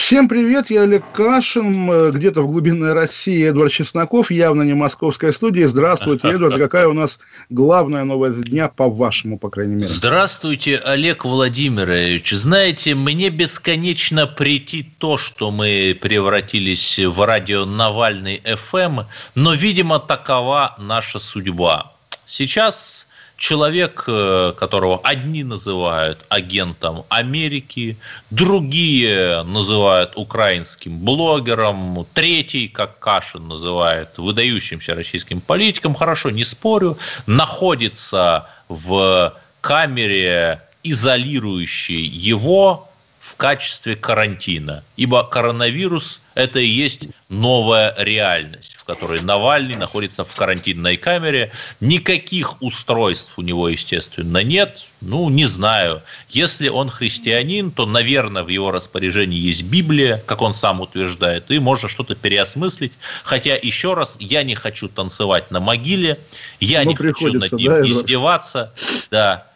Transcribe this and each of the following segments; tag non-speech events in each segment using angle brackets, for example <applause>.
Всем привет, я Олег Кашин, э, где-то в глубинной России Эдвард Чесноков, явно не московская студия. Здравствуйте, <laughs> Эдвард, какая у нас главная новость дня, по-вашему, по крайней мере? Здравствуйте, Олег Владимирович. Знаете, мне бесконечно прийти то, что мы превратились в радио Навальный ФМ, но, видимо, такова наша судьба. Сейчас человек, э, которого одни называют агентом Америки, другие называют украинским блогером, третий, как Кашин называет, выдающимся российским политиком, хорошо, не спорю, находится в камере, изолирующей его в качестве карантина. Ибо коронавирус – это и есть новая реальность, в которой Навальный находится в карантинной камере. Никаких устройств у него, естественно, нет. Ну, не знаю. Если он христианин, то, наверное, в его распоряжении есть Библия, как он сам утверждает, и можно что-то переосмыслить. Хотя, еще раз, я не хочу танцевать на могиле, я Ну, не хочу над ним да, издеваться. Да.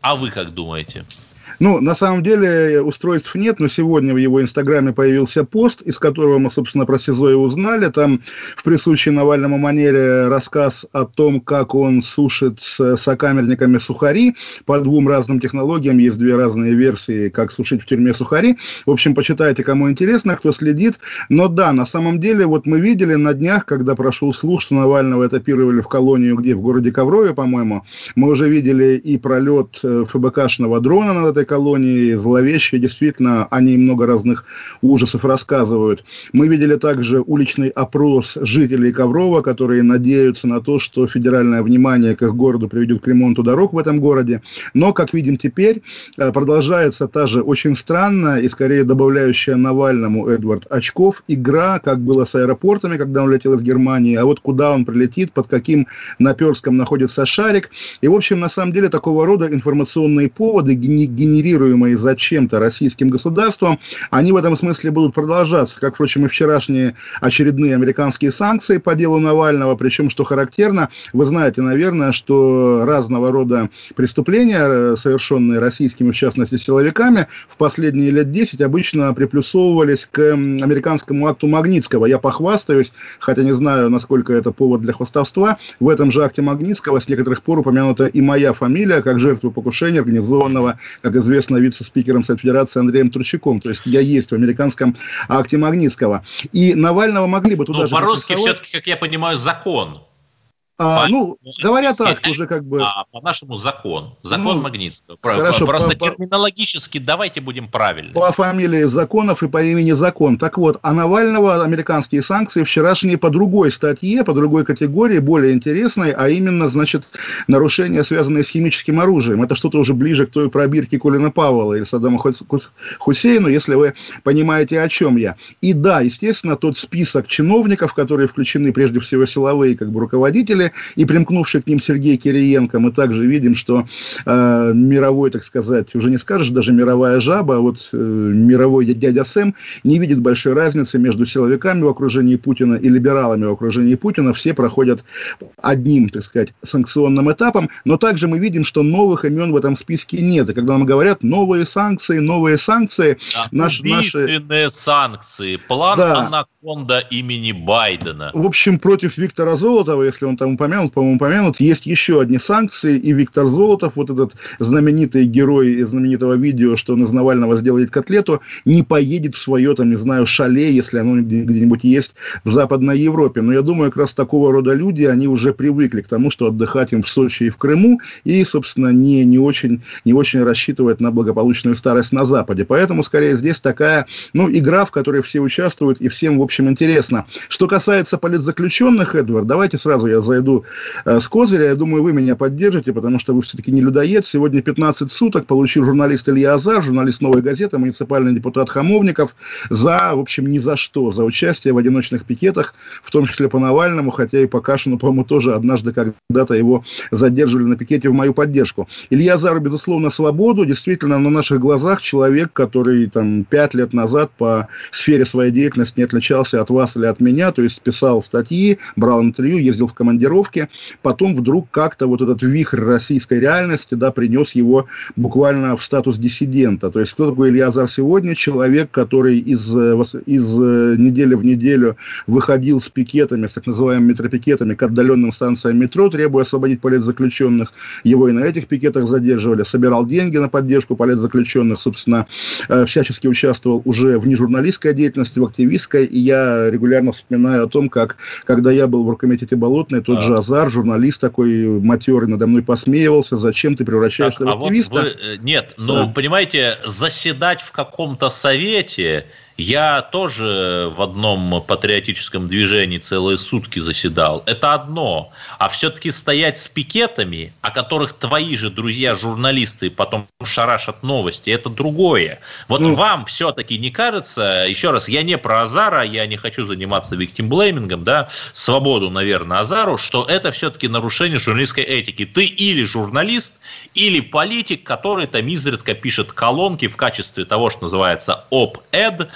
А вы как думаете? Ну, на самом деле, устройств нет, но сегодня в его инстаграме появился пост, из которого мы, собственно, про СИЗО и узнали. Там в присущей Навальному манере рассказ о том, как он сушит с сокамерниками сухари. По двум разным технологиям есть две разные версии, как сушить в тюрьме сухари. В общем, почитайте, кому интересно, кто следит. Но да, на самом деле, вот мы видели на днях, когда прошел слух, что Навального этапировали в колонию, где? В городе Коврове, по-моему. Мы уже видели и пролет э, ФБКшного дрона над этой колонии, зловещие, действительно, они много разных ужасов рассказывают. Мы видели также уличный опрос жителей Коврова, которые надеются на то, что федеральное внимание к их городу приведет к ремонту дорог в этом городе. Но, как видим теперь, э, продолжается та же очень странная и, скорее, добавляющая Навальному, Эдвард, очков игра, как было с аэропортами, когда он летел из Германии, а вот куда он прилетит, под каким наперском находится шарик. И, в общем, на самом деле, такого рода информационные поводы, гени- генерируемые зачем-то российским государством, они в этом смысле будут продолжаться, как, впрочем, и вчерашние очередные американские санкции по делу Навального, причем, что характерно, вы знаете, наверное, что разного рода преступления, э, совершенные российскими, в частности, силовиками, в последние лет 10 обычно приплюсовывались к американскому акту Магнитского. Я похвастаюсь, хотя не знаю, насколько это повод для хвастовства, в этом же акте Магнитского с некоторых пор упомянута и моя фамилия, как жертва покушения, организованного, как известно, вице-спикером Совет Федерации Андреем Турчаком. То есть я есть в американском акте Магнитского. И Навального могли бы туда Ну, же по-русски все-таки, как я понимаю, закон. А, ну, говоря так, уже как бы... А по-нашему закон. Закон Ну, Магнитского. Хорошо, Просто по- терминологически давайте будем правильны. по фамилии Законов и по имени Закон. Так вот, а Навального американские санкции вчерашние по другой статье, по другой категории, более интересной, а именно, значит, нарушения, связанные с химическим оружием. Это что-то уже ближе к той пробирке Колина Павла или Саддама Хус- Хус- Хусейну, если вы понимаете, о чем я. И да, естественно, тот список чиновников, которые включены прежде всего силовые как бы руководители, и примкнувший к ним Сергей Кириенко, мы также видим, что э, мировой, так сказать, уже не скажешь даже мировая жаба, а вот э, мировой дядя Сэм не видит большой разницы между силовиками в окружении Путина и либералами в окружении Путина. Все проходят одним, так сказать, санкционным этапом, но также мы видим, что новых имен в этом списке нет. И когда нам говорят новые санкции, новые санкции, Да, наш- наши- санкции. План Да. Анаконда имени Байдена. В общем, против Виктора Золотова, если он там упомянут, по-моему, упомянут, есть еще одни санкции, и Виктор Золотов, вот этот знаменитый герой из знаменитого видео, что он из Навального сделает котлету, не поедет в свое, там, не знаю, шале, если оно где- где-нибудь есть в Западной Европе. Но я думаю, как раз такого рода люди, они уже привыкли к тому, что отдыхать им в Сочи и в Крыму, и, собственно, не, не, очень, не очень рассчитывают на благополучную старость на Западе. Поэтому, скорее, здесь такая, ну, игра, в которой все участвуют, и всем, в общем, интересно. Что касается политзаключенных, Эдвард, давайте сразу я зайду перейду э, с козыря. Я думаю, вы меня поддержите, потому что вы все-таки не людоед. Сегодня 15 суток получил журналист Илья Азар, журналист «Новой газеты», муниципальный депутат Хамовников, за, в общем, ни за что, за участие в одиночных пикетах, в том числе по Навальному, хотя и по Кашину, по-моему, тоже однажды когда-то его задерживали на пикете в мою поддержку. Илья Азару, безусловно, свободу. Действительно, на наших глазах человек, который там пять лет назад по сфере своей деятельности не отличался от вас или от меня, то есть писал статьи, брал интервью, ездил в командировки, потом вдруг как-то вот этот вихрь российской реальности, да, принес его буквально в статус диссидента. То есть кто такой Илья Азар сегодня? Человек, который из, из недели в неделю выходил с пикетами, с так называемыми метропикетами к отдаленным станциям метро, требуя освободить политзаключенных. Его и на этих пикетах задерживали, собирал деньги на поддержку политзаключенных, собственно, э, всячески участвовал уже в нежурналистской деятельности, в активистской, и я регулярно вспоминаю о том, как, когда я был в оргкомитете Болотной, тот а. же Азар, журналист такой матерый, надо мной посмеивался, зачем ты превращаешься так, в активиста? А вот вы, э, нет, ну, да. понимаете, заседать в каком-то совете я тоже в одном патриотическом движении целые сутки заседал. Это одно. А все-таки стоять с пикетами, о которых твои же друзья-журналисты потом шарашат новости, это другое. Вот ну, вам все-таки не кажется, еще раз, я не про Азара, я не хочу заниматься виктимблеймингом, да, свободу, наверное, Азару, что это все-таки нарушение журналистской этики. Ты или журналист, или политик, который там изредка пишет колонки в качестве того, что называется Э,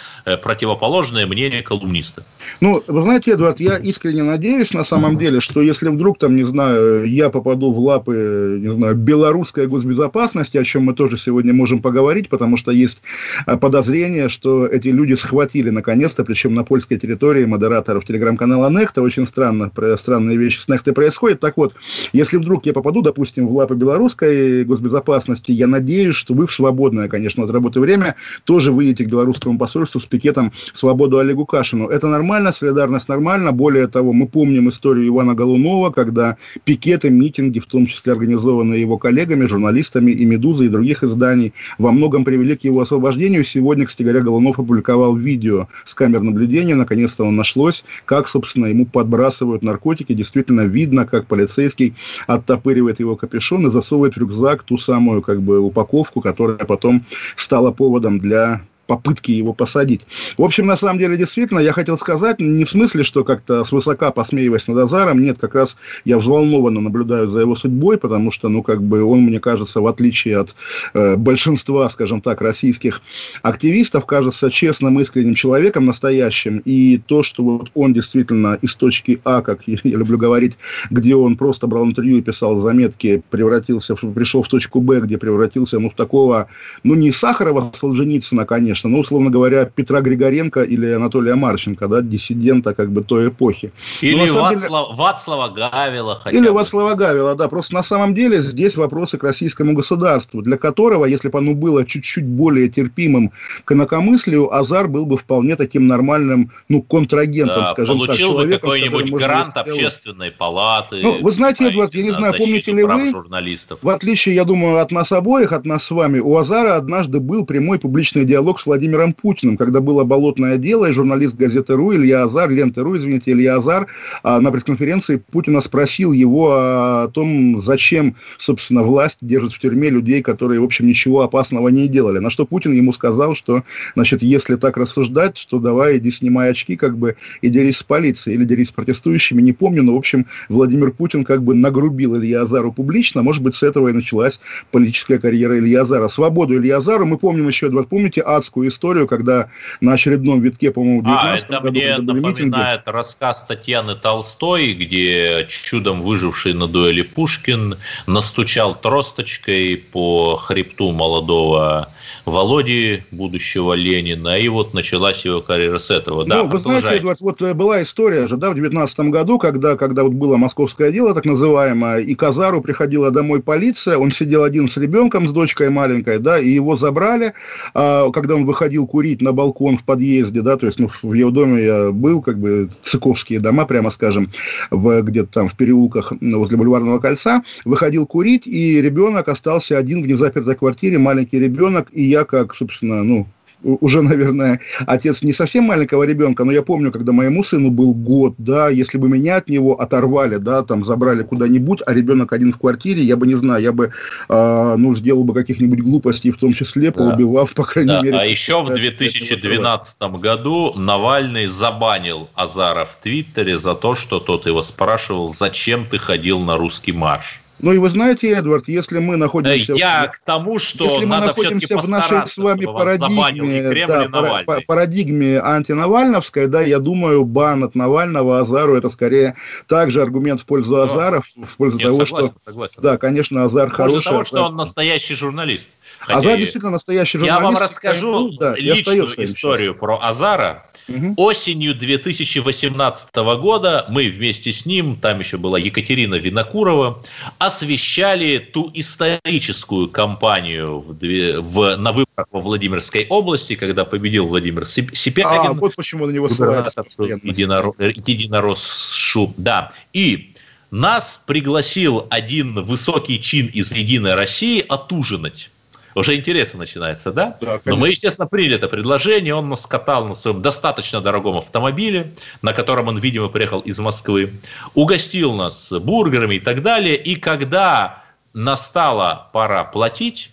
противоположное мнение колумниста. Ну, вы знаете, Эдуард, я искренне надеюсь, на самом деле, что если вдруг, там, не знаю, я попаду в лапы, не знаю, белорусской госбезопасности, о чем мы тоже сегодня можем поговорить, потому что есть э, подозрение, что эти люди схватили, наконец-то, причем на польской территории, модераторов телеграм-канала Нехта. Очень странно, странные вещи с Нехтой происходят. Так вот, если вдруг я попаду, допустим, в лапы белорусской госбезопасности, я надеюсь, что вы в свободное, конечно, от работы время тоже выйдете к белорусскому посольству с пикетом «Свободу Олегу Кашину». Это нормально, солидарность нормально. Более того, мы помним историю Ивана Голунова, когда пикеты, митинги, в том числе организованные его коллегами, журналистами и «Медузы», и других изданий, во многом привели к его освобождению. Сегодня, кстати говоря, Голунов опубликовал видео с камер наблюдения. Наконец-то он нашлось, как, собственно, ему подбрасывают наркотики. Действительно видно, как полицейский оттопыривает его капюшон и засовывает в рюкзак ту самую как бы упаковку, которая потом стала поводом для попытки его посадить. В общем, на самом деле, действительно, я хотел сказать, не в смысле, что как-то свысока посмеиваясь над Азаром, нет, как раз я взволнованно наблюдаю за его судьбой, потому что, ну, как бы он, мне кажется, в отличие от э, большинства, скажем так, российских активистов, кажется честным, искренним человеком, настоящим, и то, что вот он действительно из точки А, как я, я люблю говорить, где он просто брал интервью и писал заметки, превратился, пришел в точку Б, где превратился, ну, в такого, ну, не Сахарова Солженицына, конечно, конечно, ну, условно говоря, Петра Григоренко или Анатолия Марченко, да, диссидента как бы той эпохи. Или Вацлав, деле... Вацлава Гавила. Хотя или бы. Вацлава Гавила, да. Просто на самом деле здесь вопросы к российскому государству, для которого, если бы оно было чуть-чуть более терпимым к инакомыслию, Азар был бы вполне таким нормальным, ну, контрагентом, да, скажем получил так. Получил бы какой-нибудь грант общественной палаты. Ну, вы знаете, Эдуард, я не знаю, помните ли вы, журналистов. в отличие, я думаю, от нас обоих, от нас с вами, у Азара однажды был прямой публичный диалог с Владимиром Путиным, когда было болотное дело, и журналист газеты РУ Илья Азар, ленты РУ, извините, Илья Азар, а, на пресс-конференции Путина спросил его о том, зачем, собственно, власть держит в тюрьме людей, которые, в общем, ничего опасного не делали. На что Путин ему сказал, что, значит, если так рассуждать, то давай иди снимай очки, как бы, и дерись с полицией, или дерись с протестующими, не помню, но, в общем, Владимир Путин как бы нагрубил Илья Азару публично, может быть, с этого и началась политическая карьера Илья Азара. Свободу Илья Азару мы помним еще, Эдвард, помните адскую такую историю, когда на очередном витке, по-моему, в 19 а, это году... мне напоминает митинги. рассказ Татьяны Толстой, где чудом выживший на дуэли Пушкин настучал тросточкой по хребту молодого Володи, будущего Ленина, и вот началась его карьера с этого. Да, ну, вы знаете, Эдуард, вот э, была история же, да, в 19 году, когда, когда вот было московское дело, так называемое, и Казару приходила домой полиция, он сидел один с ребенком, с дочкой маленькой, да, и его забрали, а, когда он выходил курить на балкон в подъезде, да, то есть ну, в его доме я был, как бы цыковские дома, прямо скажем, в, где-то там в переулках возле Бульварного кольца, выходил курить, и ребенок остался один в незапертой квартире, маленький ребенок, и я как, собственно, ну, уже, <laughs> наверное, отец не совсем маленького ребенка, но я помню, когда моему сыну был год, да, если бы меня от него оторвали, да, там забрали куда-нибудь, а ребенок один в квартире, я бы не знаю, я бы, э, ну, сделал бы каких-нибудь глупостей, в том числе, да. поубивав, по крайней да. мере. А еще в 2012 году Навальный забанил Азара в Твиттере за то, что тот его спрашивал, зачем ты ходил на русский марш. Ну и вы знаете, Эдвард, если мы находимся... Я в, к тому, что если мы находимся в нашей с вами парадигме, да, парадигме антинавальновской, да, я думаю, бан от Навального Азару это скорее также аргумент в пользу. Азаров, в пользу Нет, того, согласен, что... Согласен. Да, конечно, Азар хороший. В пользу того, что он настоящий журналист. Хотя Азар действительно настоящий журналист. Я вам расскажу да, личную историю про Азара. Угу. Осенью 2018 года мы вместе с ним, там еще была Екатерина Винокурова, освещали ту историческую кампанию в, в, на выборах во Владимирской области, когда победил Владимир Сипягин. А, вот почему на него ссылаются. Единорос, единоросшу, да. И нас пригласил один высокий чин из «Единой России» отужинать. Уже интересно начинается, да? да Но мы, естественно, приняли это предложение. Он нас катал на своем достаточно дорогом автомобиле, на котором он, видимо, приехал из Москвы. Угостил нас бургерами и так далее. И когда настала пора платить,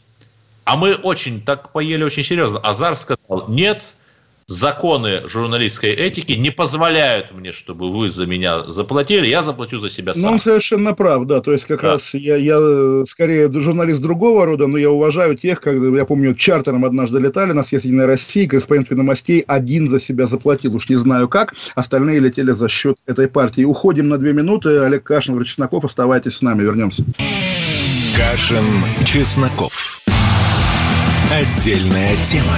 а мы очень так поели очень серьезно, Азар сказал, нет, законы журналистской этики не позволяют мне, чтобы вы за меня заплатили, я заплачу за себя сам. Ну, он совершенно прав, да, то есть как да. раз я, я скорее журналист другого рода, но я уважаю тех, как я помню, чартером однажды летали на съезд Единой России, корреспондент новостей один за себя заплатил, уж не знаю как, остальные летели за счет этой партии. Уходим на две минуты, Олег Кашин, Чесноков, оставайтесь с нами, вернемся. Кашин, Чесноков. Отдельная тема.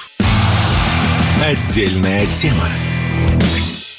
Отдельная тема.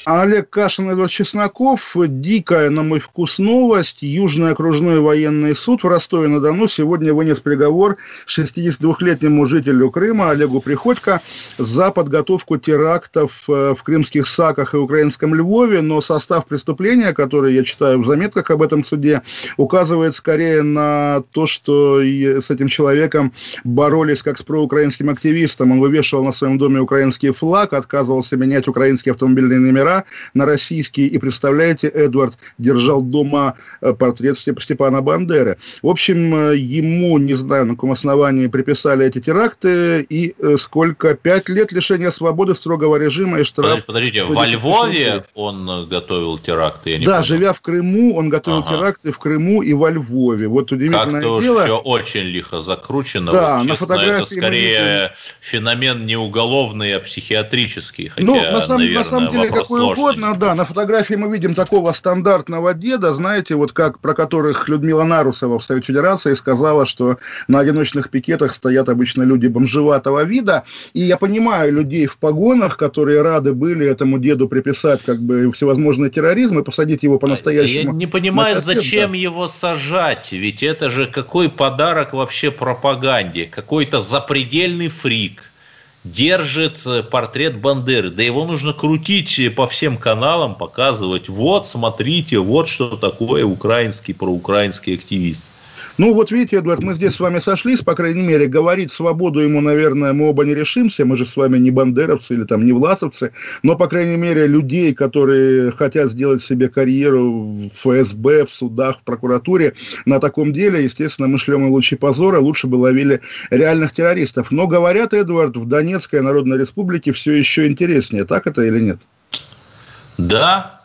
Олег Кашин, Эдвард Чесноков. Дикая, на мой вкус, новость. Южный окружной военный суд в Ростове-на-Дону сегодня вынес приговор 62-летнему жителю Крыма Олегу Приходько за подготовку терактов э, в крымских Саках и украинском Львове. Но состав преступления, который я читаю в заметках об этом суде, указывает скорее на то, что с этим человеком боролись как с проукраинским активистом. Он вывешивал на своем доме украинский флаг, отказывался менять украинские автомобильные номера номера на российские. И представляете, Эдвард держал дома э, портрет Степана Бандеры. В общем, э, ему, не знаю, на каком основании приписали эти теракты. И э, сколько? Пять лет лишения свободы, строгого режима и штраф. Подождите, во Львове он готовил теракты? Я не да, понял. живя в Крыму, он готовил ага. теракты в Крыму и во Львове. Вот удивительное Как-то дело. все очень лихо закручено. Да, вот, честно, на фотографии это скорее феномен не уголовный, а психиатрический. Хотя, ну, на, самом, наверное, на самом деле, какой угодно, да. На фотографии мы видим такого стандартного деда, знаете, вот как про которых Людмила Нарусова в Совет Федерации сказала, что на одиночных пикетах стоят обычно люди бомжеватого вида. И я понимаю людей в погонах, которые рады были этому деду приписать как бы всевозможный терроризм и посадить его по-настоящему. Я не понимаю, кассет, зачем да. его сажать, ведь это же какой подарок вообще пропаганде, какой-то запредельный фрик – держит э, портрет Бандеры. Да его нужно крутить по всем каналам, показывать. Вот, смотрите, вот что такое украинский, проукраинский активист. Ну, вот видите, Эдуард, мы здесь с вами сошлись, по крайней мере, говорить свободу ему, наверное, мы оба не решимся, мы же с вами не бандеровцы или там не власовцы, но, по крайней мере, людей, которые хотят сделать себе карьеру в ФСБ, в судах, в прокуратуре, на таком деле, естественно, мы шлем и лучи позора, лучше бы ловили реальных террористов. Но, говорят, Эдуард, в Донецкой Народной Республике все еще интереснее, так это или нет? Да,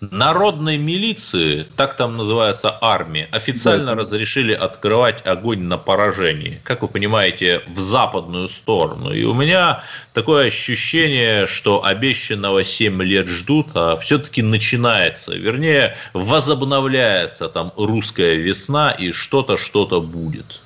народной милиции, так там называется армия, официально да. разрешили открывать огонь на поражение, как вы понимаете, в западную сторону. И у меня такое ощущение, что обещанного 7 лет ждут, а все-таки начинается, вернее, возобновляется там русская весна и что-то, что-то будет.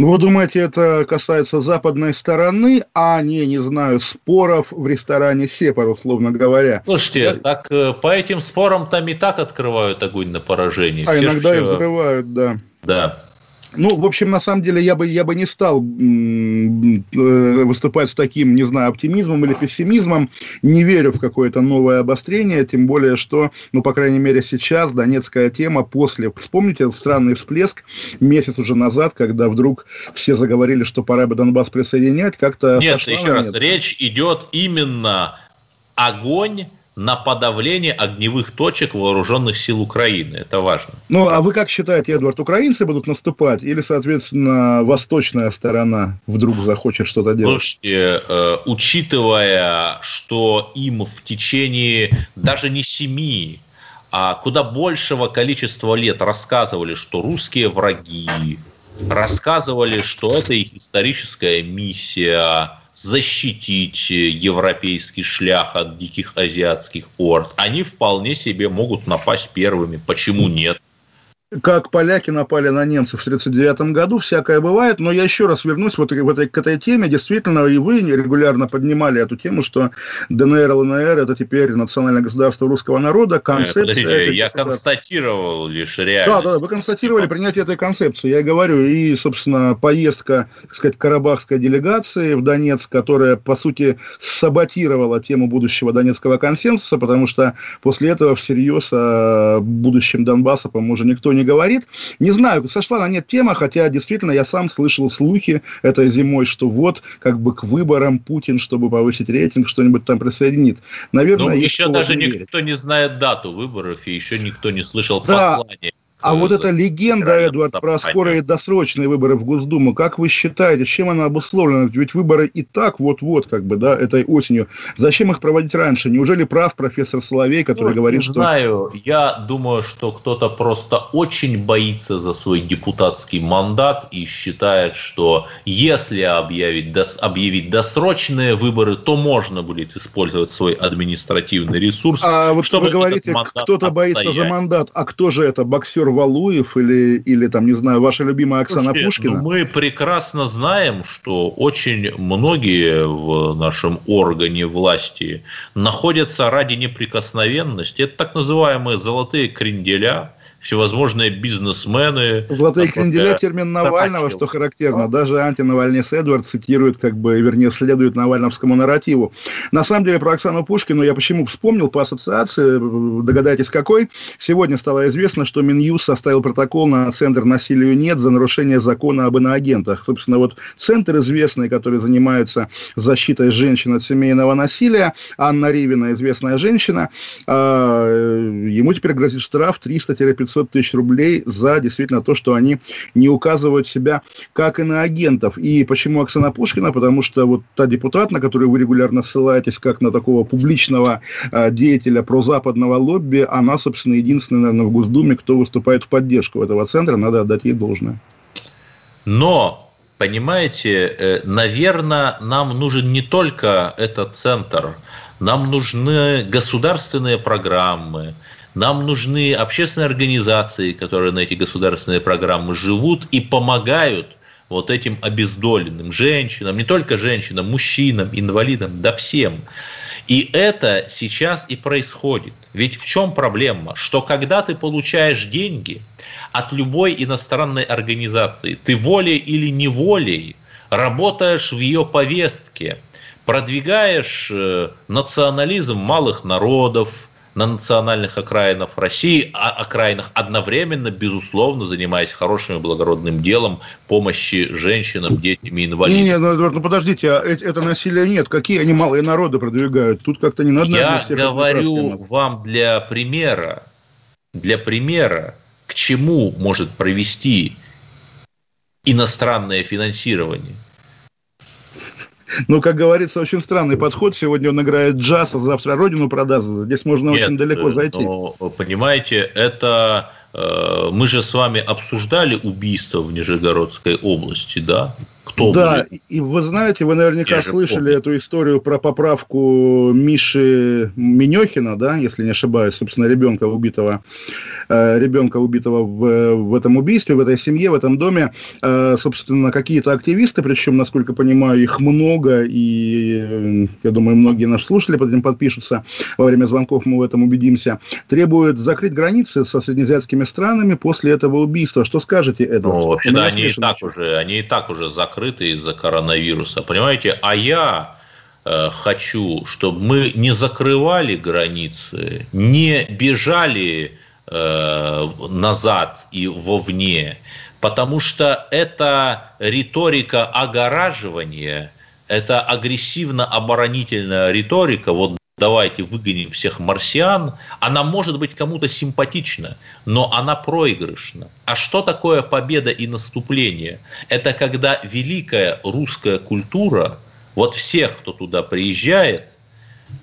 Ну, вы думаете, это касается западной стороны, а не, не знаю, споров в ресторане Сепар, условно говоря? Слушайте, Я... так э, по этим спорам там и так открывают огонь на поражение. А Все иногда и взрывают, да. Да. Ну, в общем, на самом деле, я бы, я бы не стал э, выступать с таким, не знаю, оптимизмом или пессимизмом. Не верю в какое-то новое обострение, тем более, что, ну, по крайней мере, сейчас донецкая тема после... Вспомните странный всплеск месяц уже назад, когда вдруг все заговорили, что пора бы Донбасс присоединять, как-то... Нет, еще раз, речь идет именно огонь на подавление огневых точек вооруженных сил Украины. Это важно. Ну, а вы как считаете, Эдвард, украинцы будут наступать или, соответственно, восточная сторона вдруг захочет что-то делать? Слушайте, э, учитывая, что им в течение даже не семи, а куда большего количества лет рассказывали, что русские враги, рассказывали, что это их историческая миссия, защитить европейский шлях от диких азиатских орд, они вполне себе могут напасть первыми. Почему нет? Как поляки напали на немцев в 1939 году, всякое бывает, но я еще раз вернусь вот, в этой, к этой теме. Действительно, и вы регулярно поднимали эту тему, что ДНР, ЛНР – это теперь национальное государство русского народа, концепция... Подождите, я констатировал лишь реальность. Да, да, вы констатировали принятие этой концепции, я говорю, и, собственно, поездка, так сказать, карабахской делегации в Донецк, которая, по сути, саботировала тему будущего Донецкого консенсуса, потому что после этого всерьез о будущем Донбасса, по-моему, уже никто не не говорит. Не знаю, сошла на нет тема, хотя действительно я сам слышал слухи этой зимой, что вот как бы к выборам Путин, чтобы повысить рейтинг, что-нибудь там присоединит. Наверное, ну, еще даже не никто не знает дату выборов, и еще никто не слышал да. послания а вот эта легенда, Эдуард, про скорые досрочные выборы в Госдуму, как вы считаете, чем она обусловлена? Ведь выборы и так вот-вот, как бы, да, этой осенью. Зачем их проводить раньше? Неужели прав профессор Соловей, который ну, говорит, что... знаю, я думаю, что кто-то просто очень боится за свой депутатский мандат и считает, что если объявить, дос... объявить досрочные выборы, то можно будет использовать свой административный ресурс. А вот чтобы вы говорите, кто-то боится за мандат, а кто же это, боксер Валуев или, или там, не знаю, ваша любимая Оксана Слушайте, Пушкина? Ну, мы прекрасно знаем, что очень многие в нашем органе власти находятся ради неприкосновенности. Это так называемые золотые кренделя, всевозможные бизнесмены. Золотые кренделя термин Навального, что характерно. Даже антинавальнец Эдвард цитирует, как бы, вернее, следует навальновскому нарративу. На самом деле, про Оксану Пушкину я почему вспомнил по ассоциации, догадайтесь, какой. Сегодня стало известно, что Минюс составил протокол на Центр насилию нет за нарушение закона об иноагентах. Собственно, вот Центр известный, который занимается защитой женщин от семейного насилия, Анна Ривина, известная женщина, а, э, ему теперь грозит штраф 300-500 500 тысяч рублей за действительно то, что они не указывают себя как иноагентов. И почему Оксана Пушкина? Потому что вот та депутат, на которую вы регулярно ссылаетесь, как на такого публичного э, деятеля прозападного лобби, она, собственно, единственная, наверное, в Госдуме, кто выступает в поддержку этого центра, надо отдать ей должное. Но понимаете, э, наверное, нам нужен не только этот центр, нам нужны государственные программы, нам нужны общественные организации, которые на эти государственные программы живут и помогают вот этим обездоленным женщинам, не только женщинам, мужчинам, инвалидам, да всем. И это сейчас и происходит. Ведь в чем проблема? Что когда ты получаешь деньги от любой иностранной организации, ты волей или неволей работаешь в ее повестке, продвигаешь э, национализм малых народов, на национальных окраинах России, а окраинах одновременно, безусловно, занимаясь хорошим и благородным делом помощи женщинам, детям и инвалидам. Не, не, ну, ну подождите, а это насилие нет. Какие они малые народы продвигают? Тут как-то не надо. Я говорю вам для примера, для примера, к чему может провести иностранное финансирование – ну, как говорится, очень странный подход. Сегодня он играет джаз, а завтра родину продаст. Здесь можно Нет, очень далеко э, зайти. Но, понимаете, это э, мы же с вами обсуждали убийство в Нижегородской области, да? Кто да, будет? и вы знаете, вы наверняка Я слышали эту историю про поправку Миши Минехина, да, если не ошибаюсь, собственно, ребенка убитого, э, ребенка убитого в, в этом убийстве, в этой семье, в этом доме. Э, собственно, какие-то активисты, причем, насколько понимаю, их много, и э, я думаю, многие наши слушатели под этим подпишутся. Во время звонков мы в этом убедимся. Требуют закрыть границы со среднеазиатскими странами после этого убийства. Что скажете, Эдвард? Ну, вообще-то они и так уже, они и так уже закрыты из-за коронавируса, понимаете? А я э, хочу, чтобы мы не закрывали границы, не бежали э, назад и вовне, потому что это риторика огораживания, это агрессивно-оборонительная риторика, вот давайте выгоним всех марсиан, она может быть кому-то симпатична, но она проигрышна. А что такое победа и наступление? Это когда великая русская культура, вот всех, кто туда приезжает,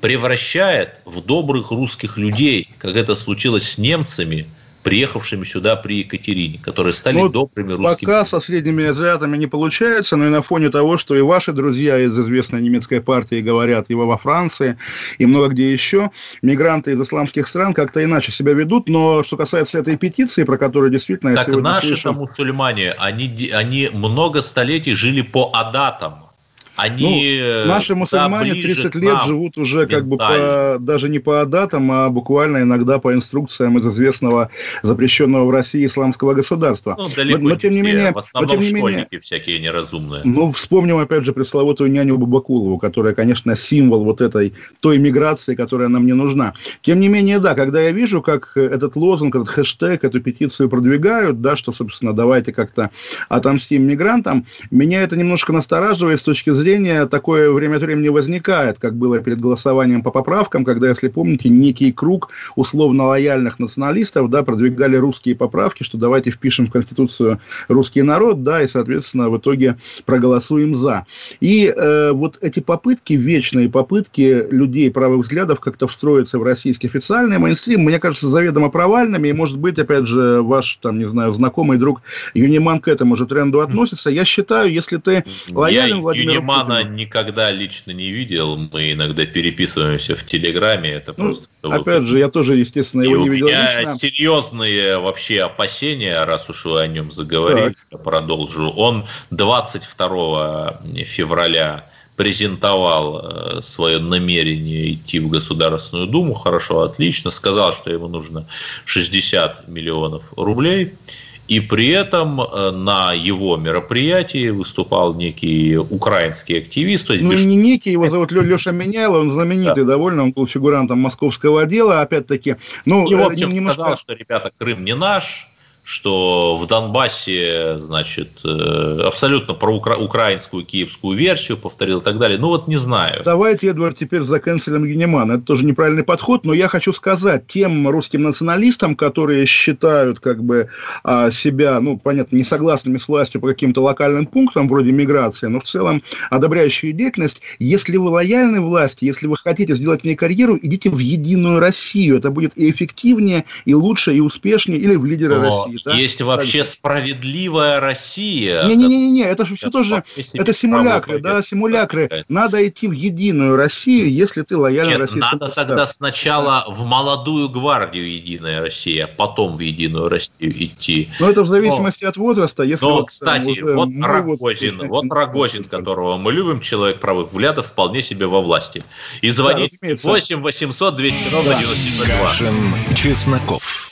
превращает в добрых русских людей, как это случилось с немцами, приехавшими сюда при Екатерине, которые стали Ну, добрыми русскими Пока со средними азиатами не получается, но и на фоне того, что и ваши друзья из известной немецкой партии говорят, и во Франции, и много где еще, мигранты из исламских стран как-то иначе себя ведут. Но что касается этой петиции, про которую действительно я Так сегодня наши слышал... мусульмане, они, они много столетий жили по адатам. Они э, Ну, Наши да, мусульмане ближе 30 к лет нам. живут уже как бы по, даже не по датам, а буквально иногда по инструкциям из известного запрещенного в России исламского государства. Ну, далеко но, но тем не все. менее, В но основном тем не менее, школьники всякие неразумные. Ну, вспомним опять же пресловутую няню Бабакулову, которая, конечно, символ вот этой той миграции, которая нам не нужна. Тем не менее, да, когда я вижу, как этот лозунг, этот хэштег, эту петицию продвигают, да, что, собственно, давайте как-то отомстим мигрантам, меня это немножко настораживает с точки зрения, такое время от времени возникает, как было перед голосованием по поправкам, когда, если помните, некий круг условно лояльных националистов, да, продвигали русские поправки, что давайте впишем в Конституцию русский народ, да, и, соответственно, в итоге проголосуем за. И э, вот эти попытки, вечные попытки людей правых взглядов как-то встроиться в российский официальный мейнстрим, мне кажется, заведомо провальными, и, может быть, опять же, ваш, там, не знаю, знакомый друг Юниман к этому же тренду относится. Я считаю, если ты лоялен Я Путину. никогда лично не видел. Мы иногда переписываемся в Телеграме. Это Ну, просто... Опять же, я тоже, естественно, И его у не видел меня лично. серьезные вообще опасения, раз уж вы о нем заговорили, я продолжу. Он 22 февраля презентовал э, свое намерение идти в Государственную Думу. Хорошо, отлично. Сказал, что ему нужно 60 миллионов рублей. И при этом э, на его мероприятии выступал некий украинский активист. То есть Ну, без не некий, его <laughs> зовут Леша Меняйло, он знаменитый довольно, он был фигурантом московского отдела, опять-таки. Ну, И, в э, общем, немножко... сказал, что, ребята, Крым не наш, что в Донбассе, значит, э, абсолютно про укра- украинскую киевскую версию повторил и так далее. Ну вот не знаю. Давайте, Эдвард, теперь заканцелим Юнимана. Это тоже неправильный подход, но я хочу сказать тем русским националистам, которые считают как бы а, себя, ну, понятно, не согласными с властью по каким-то локальным пунктам, вроде миграции, но в целом одобряющие деятельность, если вы лояльны власти, если вы хотите сделать в ней карьеру, идите в единую Россию. Это будет и эффективнее, и лучше, и успешнее, или в лидеры Но России. Да? есть вообще справедливая Россия. Не-не-не, это же все тоже, это симулякры, да, симулякры. Надо идти в единую Россию, если ты лоялен Нет, российскому надо государству. тогда сначала в молодую гвардию Единая Россия, а потом в Единую Россию идти. Но это в зависимости от возраста. Если Но, вот, там, кстати, вот Рогозин, вот Рогозин, которого мы любим, человек правых взглядов, вполне себе во власти. И звонить разумеется. 8 800 200 ровно 9702. Кашин, Чесноков.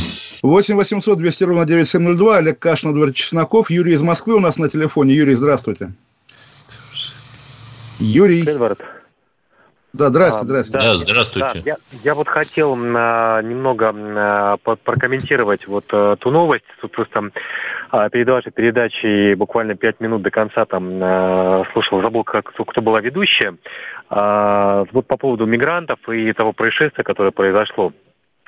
8 800 200 ровно 9702. Олег Кашин, Эдвард Чесноков. Юрий из Москвы у нас на телефоне. Юрий, здравствуйте. Юрий. Эдвард. Да, здравствуйте, здравствуйте. Да, здравствуйте. Да, я, я вот хотел а, немного а, прокомментировать вот а, ту новость. Тут просто а, перед вашей передачей буквально пять минут до конца там а, слушал, забыл, как, кто кто была ведущая. А, вот по поводу мигрантов и того происшествия, которое произошло.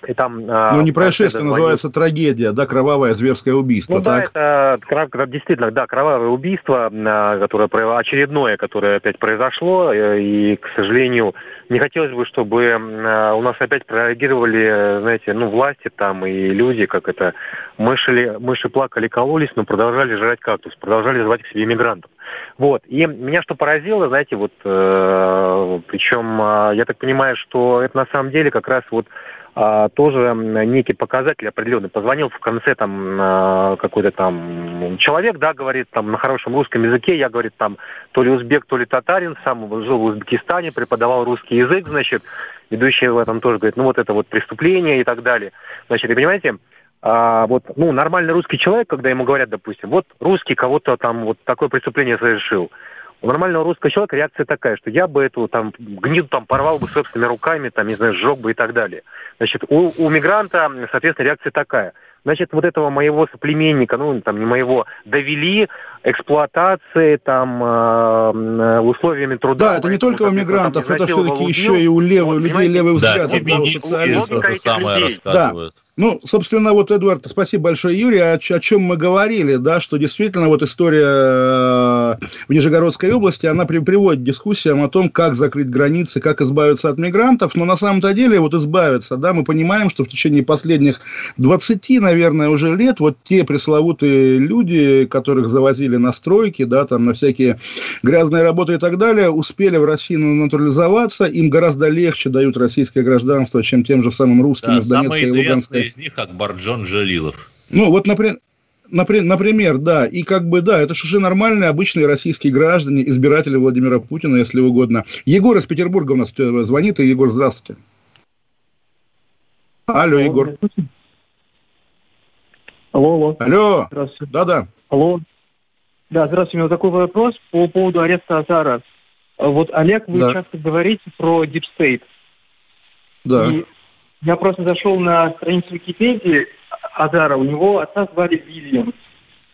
И там, а, Ну, не происшествие, называется трагедия, да, кровавое зверское убийство, Ну да, так? это кра- кра- действительно, да, кровавое убийство, а, которое очередное, которое опять произошло, э, и, к сожалению, не хотелось бы, чтобы а, у нас опять прореагировали, знаете, ну, власти там и люди, как это, мыши, ли- мыши плакали, кололись, но продолжали жрать кактус, продолжали звать к себе мигрантов. Вот, и меня что поразило, знаете, вот, э, причем, я так понимаю, что это на самом деле как раз вот тоже м, некий показатель определенный. Позвонил в конце там а, какой-то там человек, да, говорит там на хорошем русском языке, я, говорит, там то ли узбек, то ли татарин, сам жил в Узбекистане, преподавал русский язык, значит, ведущий в этом тоже говорит, ну вот это вот преступление и так далее. Значит, и понимаете, а, вот, ну, нормальный русский человек, когда ему говорят, допустим, вот русский кого-то там вот такое преступление совершил, у нормального русского человека реакция такая, что я бы эту там гниду там порвал бы собственными руками, там, не знаю, сжег бы и так далее. Значит, у, у мигранта, соответственно, реакция такая. Значит, вот этого моего соплеменника, ну, там, не моего, довели эксплуатацией, там, э, условиями труда. Да, это не только у соответственно, там, мигрантов, это все-таки убил. еще и у левых, людей левый Да, взгляд, тебе да, же этих самое людей. рассказывают. Ну, собственно, вот, Эдуард, спасибо большое, Юрий, о, ч- о чем мы говорили, да, что действительно вот история э, в Нижегородской области, она при- приводит к дискуссиям о том, как закрыть границы, как избавиться от мигрантов, но на самом-то деле вот избавиться, да, мы понимаем, что в течение последних 20, наверное, уже лет вот те пресловутые люди, которых завозили на стройки, да, там на всякие грязные работы и так далее, успели в России натурализоваться, им гораздо легче дают российское гражданство, чем тем же самым русским Да, из Донецка и известный Из них Акбарджон Джалилов. Ну, вот, например, Например, да, и как бы, да, это же уже нормальные, обычные российские граждане, избиратели Владимира Путина, если угодно. Егор из Петербурга у нас э, звонит, и Егор, здравствуйте. Алло, Егор. Алло, алло. Алло. Здравствуйте. Да-да. Алло. Да, здравствуйте. У меня вот такой вопрос по поводу ареста Азара. Вот, Олег, вы Да. часто говорите про Deep State. Да. И я просто зашел на страницу Википедии Азара, у него отца звали Вильям.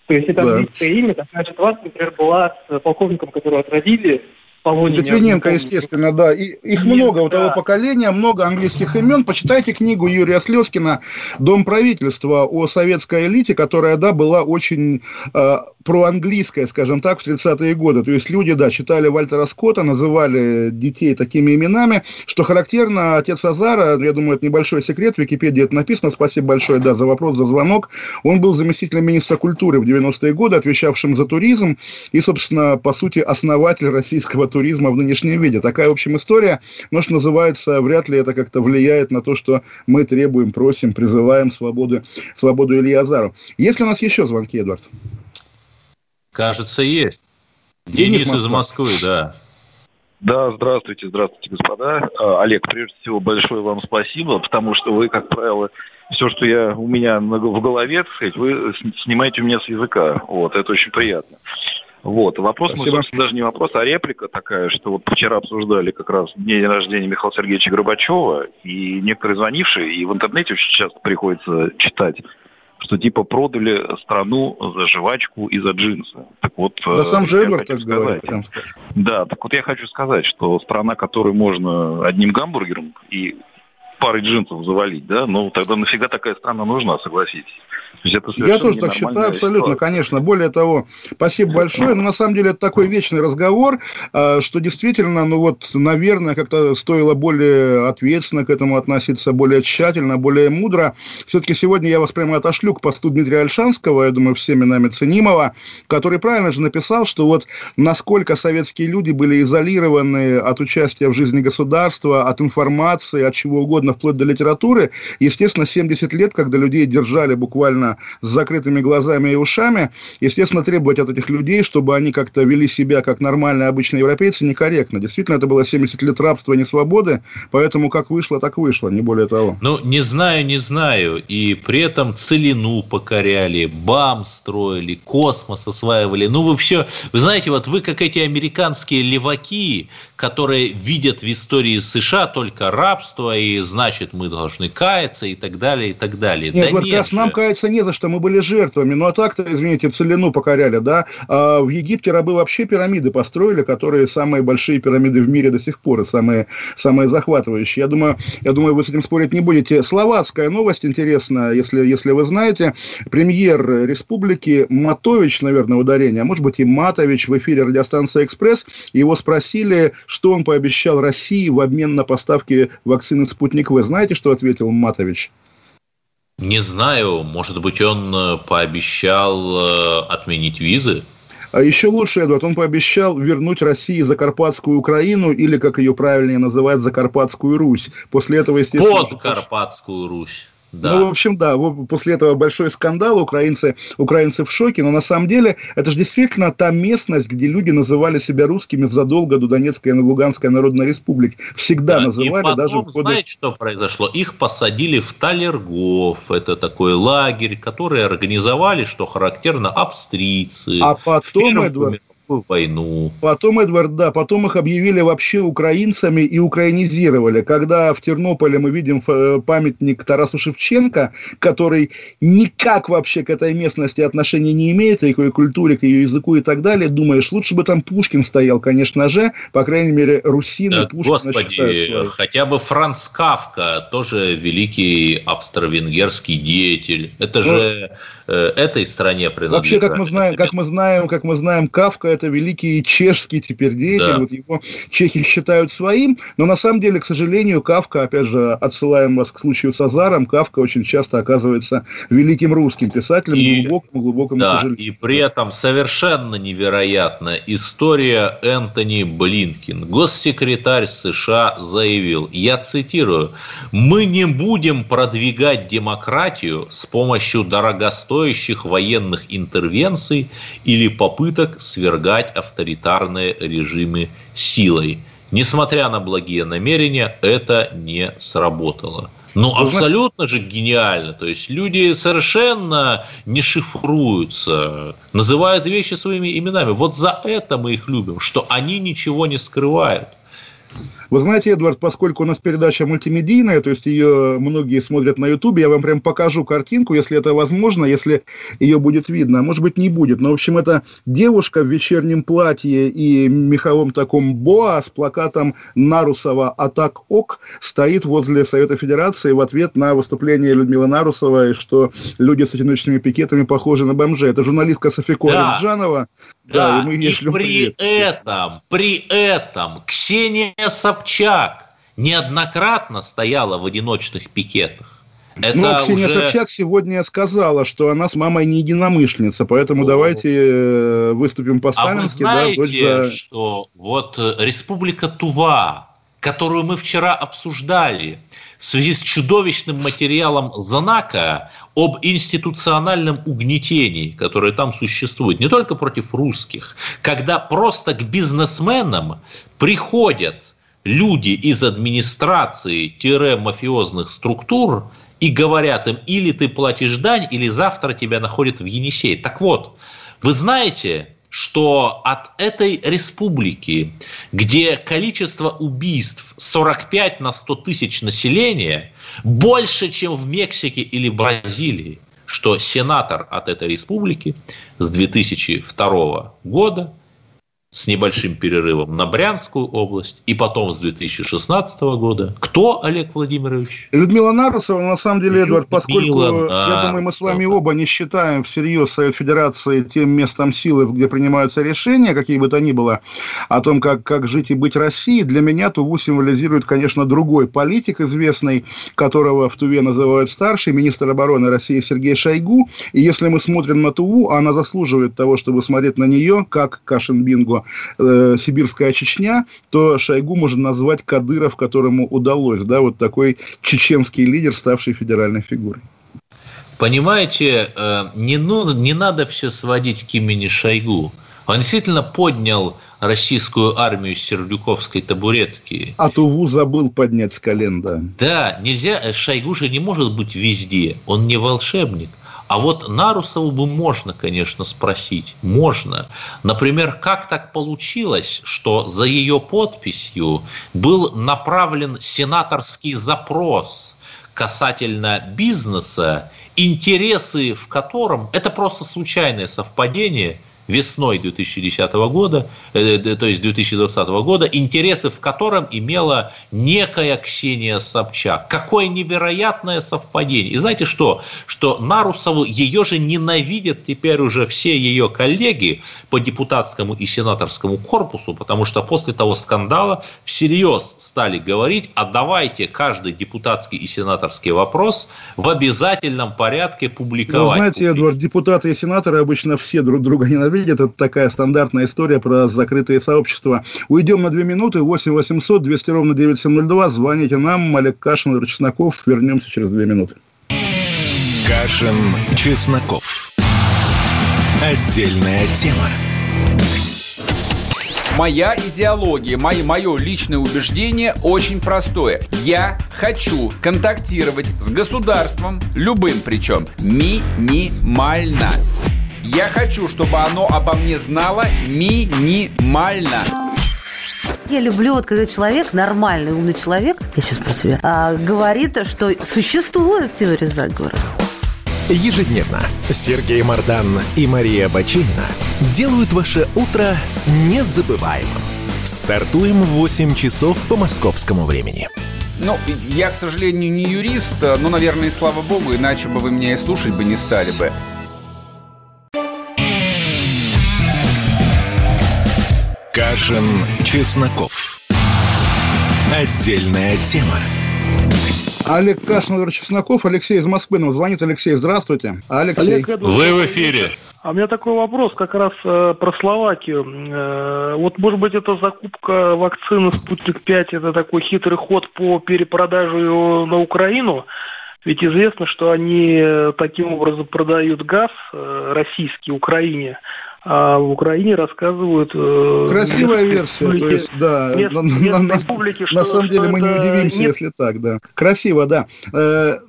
То есть это Да. английское имя, так значит, вас, например, была с полковником, которого отравили, Полонине. Литвиненко, естественно, да. И, их много у того поколения, много английских имен. Почитайте книгу Юрия Слезкина «Дом правительства» о советской элите, которая, да, была очень э, проанглийская, скажем так, в 30-е годы. То есть люди, да, читали Вальтера Скотта, называли детей такими именами. Что характерно, отец Азара, я думаю, это небольшой секрет, в Википедии это написано, спасибо большое, да, за вопрос, за звонок. Он был заместителем министра культуры в 90-е годы, отвечавшим за туризм и, собственно, по сути, основатель российского туризма в нынешнем виде. Такая, в общем, история, но, что называется, вряд ли это как-то влияет на то, что мы требуем, просим, призываем свободу, свободу Ильи Азару. Есть ли у нас еще звонки, Эдвард? Кажется, есть. Денис, Денис, из. Москвы, да. Да, здравствуйте, здравствуйте, господа. А, Олег, прежде всего, большое вам спасибо, потому что вы, как правило, все, что я у меня в голове, так сказать, вы снимаете у меня с языка. Вот, это очень приятно. Вот, вопрос, мой, Спасибо. собственно, даже не вопрос, а реплика такая, что вот вчера обсуждали как раз день рождения Михаила Сергеевича Горбачева, и некоторые звонившие, и в интернете очень часто приходится читать, что типа продали страну за жвачку и за джинсы. Так вот, Да э, сам же хочу так говорит. сказать, скажем. да, так вот я хочу сказать, что страна, которую можно одним гамбургером и парой джинсов завалить, да, ну тогда нафига такая страна нужна, согласитесь. То есть Я тоже так считаю, абсолютно, ситуация. конечно. Более того, спасибо большое. Но на самом деле это такой вечный разговор, а, что действительно, ну вот, наверное, как-то стоило более ответственно к этому относиться, более тщательно, более мудро. Все-таки сегодня я вас прямо отошлю к посту Дмитрия Альшанского, я думаю, всеми нами ценимого, который правильно же написал, что вот насколько советские люди были изолированы от участия в жизни государства, от информации, от чего угодно угодно, вплоть до литературы. Естественно, 70 лет, когда людей держали буквально с закрытыми глазами и ушами, естественно, требовать от этих людей, чтобы они как-то вели себя как нормальные обычные европейцы, некорректно. Действительно, это было 70 лет рабства и несвободы, поэтому как вышло, так вышло, не более того. Ну, не знаю, не знаю. И при этом целину покоряли, БАМ строили, космос осваивали. Ну, вы все... Вы знаете, вот вы как эти американские леваки, которые видят в истории США только рабство, и значит, мы должны каяться, и так далее, и так далее. Нет, да вот нет раз же. нам каяться не за что, мы были жертвами. Ну, а так-то, извините, целину покоряли, да. А в Египте рабы вообще пирамиды построили, которые самые большие пирамиды в мире до сих пор, и самые, самые захватывающие. Я думаю, я думаю, вы с этим спорить не будете. Словацкая новость интересная, если, если вы знаете. Премьер республики Матович, наверное, ударение, а может быть и Матович в эфире радиостанции «Экспресс». Его спросили, что он пообещал России в обмен на поставки вакцины «Спутник В». Знаете, что ответил Матович? Не знаю, может быть, он э, пообещал э, отменить визы? А еще лучше, Эдуард, он пообещал вернуть России Закарпатскую Украину, или, как ее правильнее называют, Закарпатскую Русь. После этого, естественно... Под Карпатскую Русь. Да. Ну, в общем, да, после этого большой скандал, украинцы, украинцы в шоке, но на самом деле это же действительно та местность, где люди называли себя русскими задолго до Донецкой и Луганской Народной Республики. Всегда Да, называли, и потом, даже в ходе... знаете, что произошло? Их посадили в Талергов. Это такой лагерь, который организовали, что характерно, австрийцы. А потом, Эдуард, мировую войну. Потом, Эдвард, да, потом их объявили вообще украинцами и украинизировали. Когда в Тернополе мы видим э, памятник Тарасу Шевченко, который никак вообще к этой местности отношения не имеет, и к ее культуре, к ее языку и так далее, думаешь, лучше бы там Пушкин стоял, конечно же, по крайней мере, русины Да, Пушкина Господи, хотя бы Франц Кавка, тоже великий австро-венгерский деятель. Это же э, этой стране принадлежит. Вообще, как мы знаем, как мы знаем, как мы знаем, Кавка это великий чешский теперь деятель, Да. вот его чехи считают своим, но на самом деле, к сожалению, Кавка, опять же, отсылаем вас к случаю с Азаром, Кавка очень часто оказывается великим русским писателем, И- глубокому, глубокому Да, сожалению. и при этом совершенно невероятная история Энтони Блинкин. Госсекретарь США заявил, я цитирую, «Мы не будем продвигать демократию с помощью дорогостоящих военных интервенций или попыток свергать авторитарные режимы силой». Несмотря на благие намерения, это не сработало. Ну, абсолютно же гениально. То есть люди совершенно не шифруются, называют вещи своими именами. Вот за это мы их любим, что они ничего не скрывают. Вы знаете, Эдвард, поскольку у нас передача мультимедийная, то есть ее многие смотрят на Ютубе, я вам прям покажу картинку, если это возможно, если ее будет видно. Может быть, не будет. Но, в общем, это девушка в вечернем платье и меховом таком боа с плакатом Нарусова «Атак ок» стоит возле Совета Федерации в ответ на выступление Людмилы Нарусовой, что люди с одиночными пикетами похожи на бомжей. Это журналистка Софико Да. Аликджанова. Да, и мы ей и при привет. этом, при этом Ксения Собчак неоднократно стояла в одиночных пикетах. Это Ну, Ксения уже... Собчак сегодня сказала, что она с мамой не единомышленница, поэтому О. давайте э, выступим А вы по-сталински. да, знаете, дочь за- что вот э, Республика Тува, которую мы вчера обсуждали, в связи с чудовищным материалом Занака об институциональном угнетении, которое там существует, не только против русских, когда просто к бизнесменам приходят люди из администрации-мафиозных структур и говорят им, или ты платишь дань, или завтра тебя находят в Енисей. Так вот, вы знаете, что от этой республики, где количество убийств 45 на 100 тысяч населения, больше, чем в Мексике или Бразилии, что сенатор от этой республики с 2002 года с небольшим перерывом на Брянскую область и потом с 2016 года. Кто, Олег Владимирович? Людмила Нарусова, на самом деле, Эдуард, поскольку, Людмила я думаю, мы с вами Нарусова. оба не считаем всерьез Совет Федерации тем местом силы, где принимаются решения, какие бы то ни было, о том, как, как жить и быть Россией, для меня Туву символизирует, конечно, другой политик, известный, которого в Туве называют старший, министр обороны России Сергей Шойгу. И если мы смотрим на Туву, она заслуживает того, чтобы смотреть на нее, как Кашин Бинго, э, сибирская Чечня, то Шойгу можно назвать Кадыров, которому удалось, да, вот такой чеченский лидер, ставший федеральной фигурой. Понимаете, э, не, ну, не надо все сводить к имени Шойгу. Он действительно поднял российскую армию с сердюковской табуретки. А Туву забыл поднять с колен, да. Да, нельзя, э, Шойгу же не может быть везде, он не волшебник. А вот Нарусову бы можно, конечно, спросить. Можно. Например, как так получилось, что за ее подписью был направлен сенаторский запрос касательно бизнеса, интересы в котором, это просто случайное совпадение, весной 2010 года, э, то есть 2020 года, интересы в котором имела некая Ксения Собчак. Какое невероятное совпадение. И знаете что? Что Нарусову ее же ненавидят теперь уже все ее коллеги по депутатскому и сенаторскому корпусу, потому что после того скандала всерьез стали говорить, а давайте каждый депутатский и сенаторский вопрос в обязательном порядке публиковать. Ну, знаете, Эдвард, депутаты и сенаторы обычно все друг друга ненавидят видят. Это такая стандартная история про закрытые сообщества. Уйдем на две минуты. 8 800 200 ровно 9702. Звоните нам. Олег Кашин, Чесноков. Вернемся через две минуты. Кашин, Чесноков. Отдельная тема. Моя идеология, мое, мое личное убеждение очень простое. Я хочу контактировать с государством, любым причем, минимально. Я хочу, чтобы оно обо мне знало минимально. Я люблю, вот когда человек, нормальный, умный человек, я сейчас про тебя, а, говорит, что существует теория заговора. Ежедневно Сергей Мардан и Мария Бачинина делают ваше утро незабываемым. Стартуем в 8 часов по московскому времени. Ну, я, к сожалению, не юрист, но, наверное, и слава богу, иначе бы вы меня и слушать бы не стали бы. Кашин, Чесноков. Отдельная тема. Олег Кашин, Чесноков. Алексей из Москвы нам звонит. Алексей, здравствуйте. Алексей. Олег, Вы в эфире. А у меня такой вопрос как раз э, про Словакию. Э, вот, может быть, эта закупка вакцины «Спутник-5» это такой хитрый ход по перепродаже ее на Украину? Ведь известно, что они э, таким образом продают газ э, российский Украине, а в Украине рассказывают... э, Красивая версия, то есть, да, мест- на, местные на- на- публики, на что- самом что деле мы не удивимся, не- если так, да. Красиво, да. Э,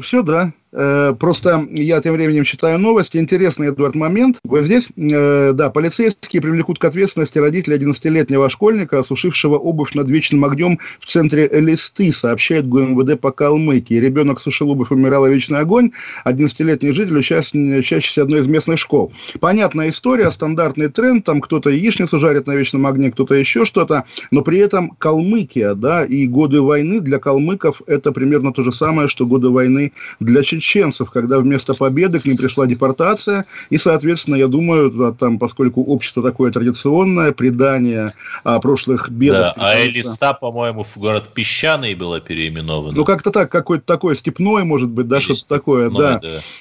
все, да. Э, Просто я тем временем читаю новости. Интересный, Эдвард, момент. Вот здесь, э, да, полицейские привлекут к ответственности родителей 11-летнего школьника, осушившего обувь над вечным огнем в центре Элисты, сообщает ГУМВД по Калмыкии. Ребенок сушил обувь, умирал вечный огонь. 11-летний житель, учащийся одной из местных школ. Понятная история, стандартный тренд. Там кто-то яичницу жарит на вечном огне, кто-то еще что-то. Но при этом Калмыкия, да, и годы войны для калмыков это примерно то же самое, что годы войны для чеченцев, когда вместо победы к ним пришла депортация, и, соответственно, я думаю, да, там, поскольку общество такое традиционное, предание о прошлых бедах... Да, а Элиста, по-моему, в город Песчаный была переименована. Ну, как-то так, какой-то такой степной, может быть, да, что-то такое, Ну, да.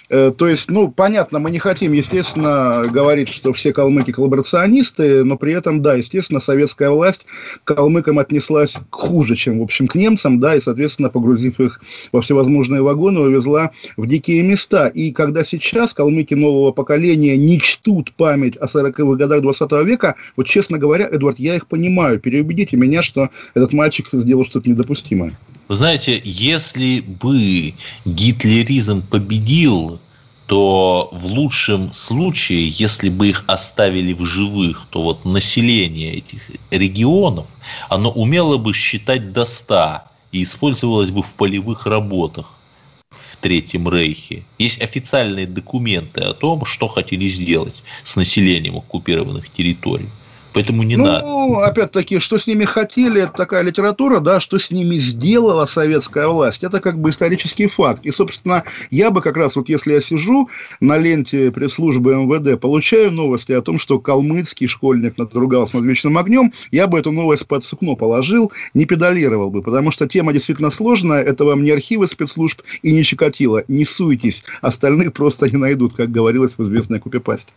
Э, То есть, ну, понятно, мы не хотим, естественно, говорить, что все калмыки коллаборационисты, но при этом, да, естественно, советская власть к калмыкам отнеслась хуже, чем, в общем, к немцам, да, и, соответственно, погрузив их во всевозможные вагоны, увезла в дикие места. И когда сейчас калмыки нового поколения не чтут память о 40-х годах 20 века, вот, честно говоря, Эдвард, я их понимаю, переубедите меня, что этот мальчик сделал что-то недопустимое. Вы знаете, если бы гитлеризм победил, то в лучшем случае, если бы их оставили в живых, то вот население этих регионов, оно умело бы считать до 100 и использовалось бы в полевых работах в Третьем Рейхе. Есть официальные документы о том, что хотели сделать с населением оккупированных территорий. Поэтому не ну, надо. опять-таки, что с ними хотели, это такая литература, да, что с ними сделала советская власть, это как бы исторический факт. И, собственно, я бы как раз, вот если я сижу на ленте пресс-службы МВД, получаю новости о том, что калмыцкий школьник надругался над вечным огнем, я бы эту новость под сукно положил, не педалировал бы, потому что тема действительно сложная, это вам не архивы спецслужб и не Чикатило, не суетесь, остальных просто не найдут, как говорилось в известной купипасте.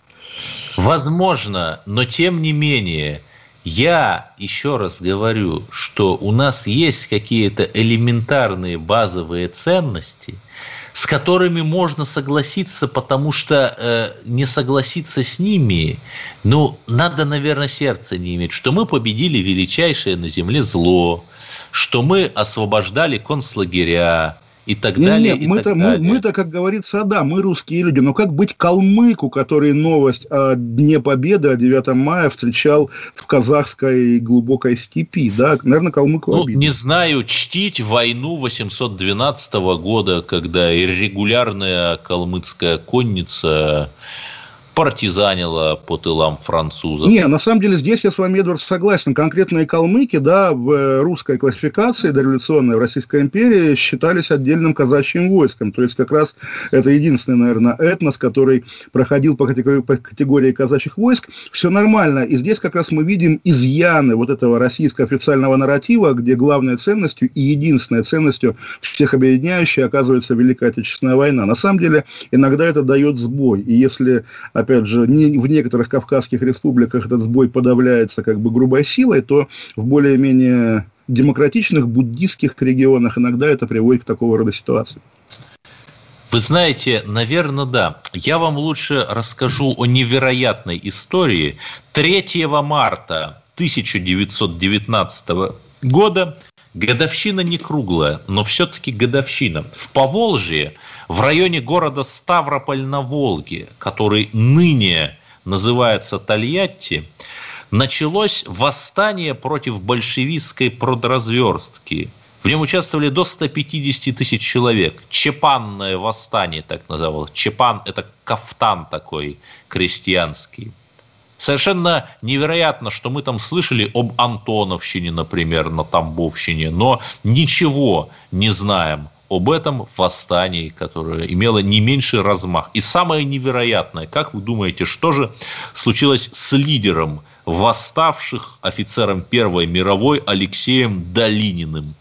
Возможно, но тем не менее, менее, я еще раз говорю, что у нас есть какие-то элементарные базовые ценности, с которыми можно согласиться, потому что э, не согласиться с ними, ну, надо, наверное, сердце не иметь, что мы победили величайшее на земле зло, что мы освобождали концлагеря, и так далее. не, и мы-то, мы, мы-то, как говорится, да, мы русские люди, но как быть калмыку, который новость о Дне Победы, о 9 мая встречал в казахской глубокой степи, да, наверное, калмыку Ну, обидно. не знаю, чтить войну 812 года, когда иррегулярная калмыцкая конница партизанила по тылам французов. Не, на самом деле здесь я с вами, Эдвард, согласен. Конкретные калмыки, да, в э, русской классификации дореволюционной в Российской империи считались отдельным казачьим войском. То есть как раз это единственный, наверное, этнос, который проходил по категории, по категории казачьих войск. Все нормально. И здесь как раз мы видим изъяны вот этого российского официального нарратива, где главной ценностью и единственной ценностью всех объединяющей оказывается Великая Отечественная война. На самом деле иногда это дает сбой. И если опять же, не, в некоторых кавказских республиках этот сбой подавляется как бы грубой силой, то в более-менее демократичных буддийских регионах иногда это приводит к такого рода ситуации. Вы знаете, наверное, да. Я вам лучше расскажу о невероятной истории. 3 марта 1919 года Годовщина не круглая, но все-таки годовщина. В Поволжье, в районе города Ставрополь на Волге, который ныне называется Тольятти, началось восстание против большевистской продразверстки. В нем участвовали до 150 тысяч человек. Чепанное восстание, так называлось. Чепан – это кафтан такой крестьянский. Совершенно невероятно, что мы там слышали об Антоновщине, например, на Тамбовщине, но ничего не знаем об этом восстании, которое имело не меньший размах. И самое невероятное, как вы думаете, что же случилось с лидером восставших офицером Первой мировой Алексеем Долининым?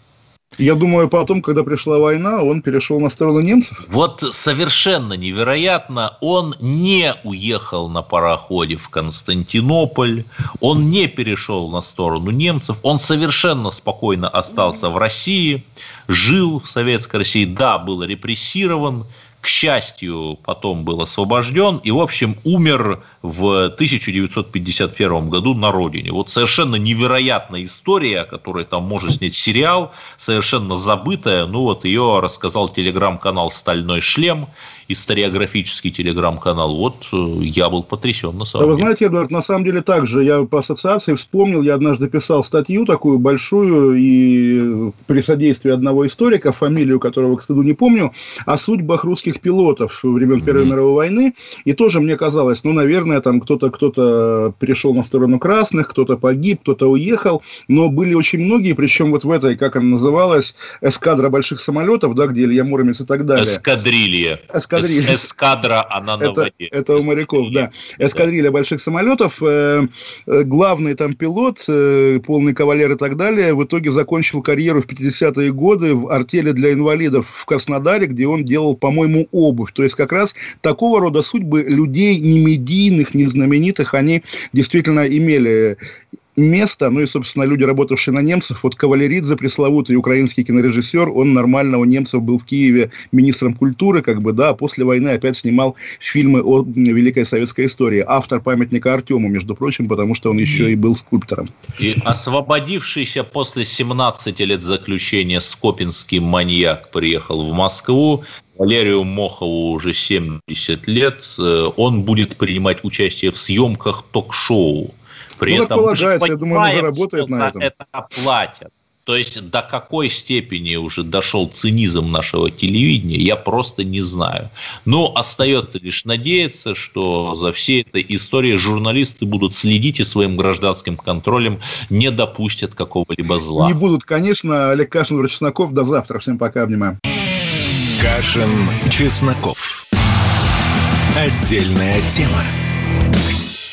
Я думаю, потом, когда пришла война, он перешел на сторону немцев. Вот совершенно невероятно, он не уехал на пароходе в Константинополь, он не перешел на сторону немцев, он совершенно спокойно остался в России, жил в Советской России, да, был репрессирован, к счастью, потом был освобожден и, в общем, умер в 1951 году на родине. Вот совершенно невероятная история, о которой там можно снять сериал, совершенно забытая. Ну вот ее рассказал телеграм-канал «Стальной шлем», историографический телеграм-канал. Вот э, я был потрясен на самом Да, вы деле. знаете, Эдуард, на самом деле так же. Я по ассоциации вспомнил, я однажды писал статью такую большую и при содействии одного историка, фамилию которого, к стыду, не помню, о судьбах русских пилотов времен Первой мировой войны. И тоже мне казалось, ну, наверное, там кто-то кто перешел на сторону красных, кто-то погиб, кто-то уехал. Но были очень многие, причем вот в этой, как она называлась, эскадра больших самолетов, да, где Илья Муромец и так далее. Эскадрилья. Эскадрилья. Эс- Эскадра, она на это, воде. это у моряков, да. Эскадрилья больших самолетов. э, э, главный там пилот, э, полный кавалер и так далее, в итоге закончил карьеру в 50-е годы в артели для инвалидов в Краснодаре, где он делал, по-моему, обувь. То есть как раз такого рода судьбы людей не медийных, не знаменитых, они действительно имели место, ну и, собственно, люди, работавшие на немцев, вот Кавалеридзе, пресловутый украинский кинорежиссер, он нормально у немцев был в Киеве министром культуры, как бы, да, а после войны опять снимал фильмы о Великой Советской истории. Автор памятника Артему, между прочим, потому что он еще и был скульптором. И освободившийся после 17 лет заключения скопинский маньяк приехал в Москву. Валерию Мохову уже 70 лет. Э, Он будет принимать участие в съемках ток-шоу. При Ну, этом полагается, я думаю, он понимаем, заработает что на за этом. это платят. То есть до какой степени уже дошел цинизм нашего телевидения, я просто не знаю. Но остается лишь надеяться, что за всей этой историей журналисты будут следить и своим гражданским контролем не допустят какого-либо зла. Не будут, конечно, Олег Кашин, Чесноков. До завтра. Всем пока, обнимаю. Кашин, Чесноков. Отдельная тема.